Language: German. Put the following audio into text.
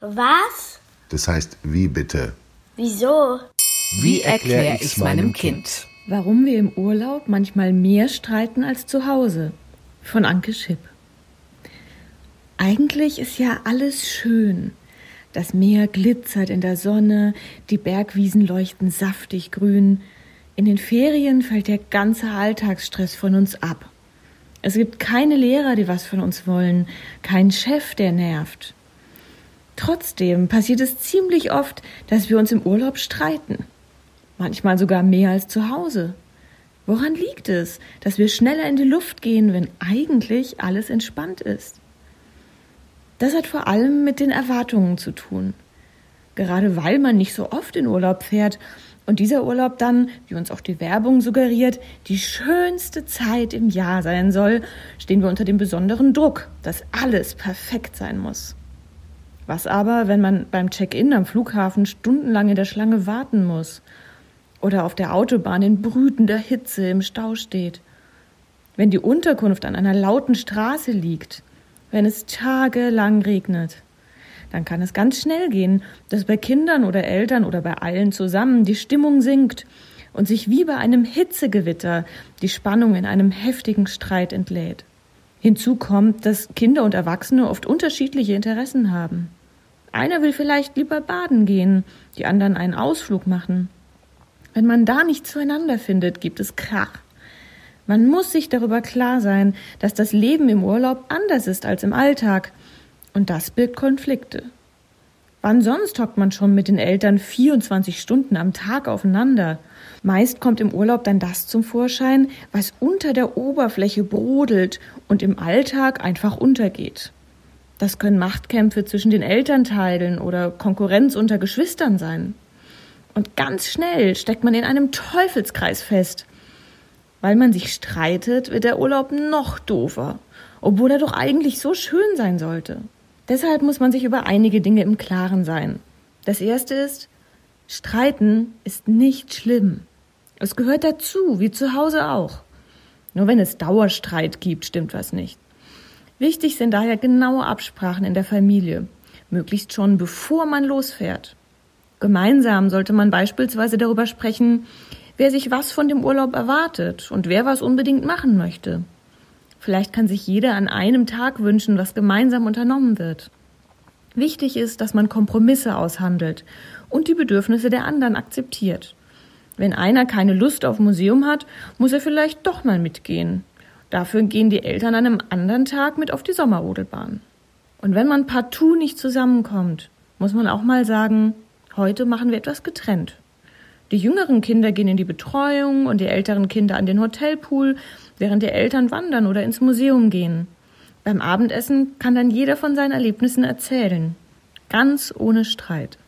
Was? Das heißt, wie bitte? Wieso? Wie erkläre ich's meinem Kind? Warum wir im Urlaub manchmal mehr streiten als zu Hause. Von Anke Schipp. Eigentlich ist ja alles schön. Das Meer glitzert in der Sonne, die Bergwiesen leuchten saftig grün. In den Ferien fällt der ganze Alltagsstress von uns ab. Es gibt keine Lehrer, die was von uns wollen, keinen Chef, der nervt. Trotzdem passiert es ziemlich oft, dass wir uns im Urlaub streiten. Manchmal sogar mehr als zu Hause. Woran liegt es, dass wir schneller in die Luft gehen, wenn eigentlich alles entspannt ist? Das hat vor allem mit den Erwartungen zu tun. Gerade weil man nicht so oft in Urlaub fährt und dieser Urlaub dann, wie uns auch die Werbung suggeriert, die schönste Zeit im Jahr sein soll, stehen wir unter dem besonderen Druck, dass alles perfekt sein muss. Was aber, wenn man beim Check-in am Flughafen stundenlang in der Schlange warten muss? Oder auf der Autobahn in brütender Hitze im Stau steht? Wenn die Unterkunft an einer lauten Straße liegt? Wenn es tagelang regnet? Dann kann es ganz schnell gehen, dass bei Kindern oder Eltern oder bei allen zusammen die Stimmung sinkt und sich wie bei einem Hitzegewitter die Spannung in einem heftigen Streit entlädt. Hinzu kommt, dass Kinder und Erwachsene oft unterschiedliche Interessen haben. Einer will vielleicht lieber baden gehen, die anderen einen Ausflug machen. Wenn man da nicht zueinander findet, gibt es Krach. Man muss sich darüber klar sein, dass das Leben im Urlaub anders ist als im Alltag. Und das birgt Konflikte. Wann sonst hockt man schon mit den Eltern 24 Stunden am Tag aufeinander? Meist kommt im Urlaub dann das zum Vorschein, was unter der Oberfläche brodelt und im Alltag einfach untergeht. Das können Machtkämpfe zwischen den Elternteilen oder Konkurrenz unter Geschwistern sein. Und ganz schnell steckt man in einem Teufelskreis fest. Weil man sich streitet, wird der Urlaub noch doofer, obwohl er doch eigentlich so schön sein sollte. Deshalb muss man sich über einige Dinge im Klaren sein. Das erste ist, Streiten ist nicht schlimm. Es gehört dazu, wie zu Hause auch. Nur wenn es Dauerstreit gibt, stimmt was nicht. Wichtig sind daher genaue Absprachen in der Familie, möglichst schon bevor man losfährt. Gemeinsam sollte man beispielsweise darüber sprechen, wer sich was von dem Urlaub erwartet und wer was unbedingt machen möchte. Vielleicht kann sich jeder an einem Tag wünschen, was gemeinsam unternommen wird. Wichtig ist, dass man Kompromisse aushandelt und die Bedürfnisse der anderen akzeptiert. Wenn einer keine Lust auf Museum hat, muss er vielleicht doch mal mitgehen. Dafür gehen die Eltern an einem anderen Tag mit auf die Sommerrodelbahn. Und wenn man partout nicht zusammenkommt, muss man auch mal sagen, heute machen wir etwas getrennt. Die jüngeren Kinder gehen in die Betreuung und die älteren Kinder an den Hotelpool, während die Eltern wandern oder ins Museum gehen. Beim Abendessen kann dann jeder von seinen Erlebnissen erzählen. Ganz ohne Streit.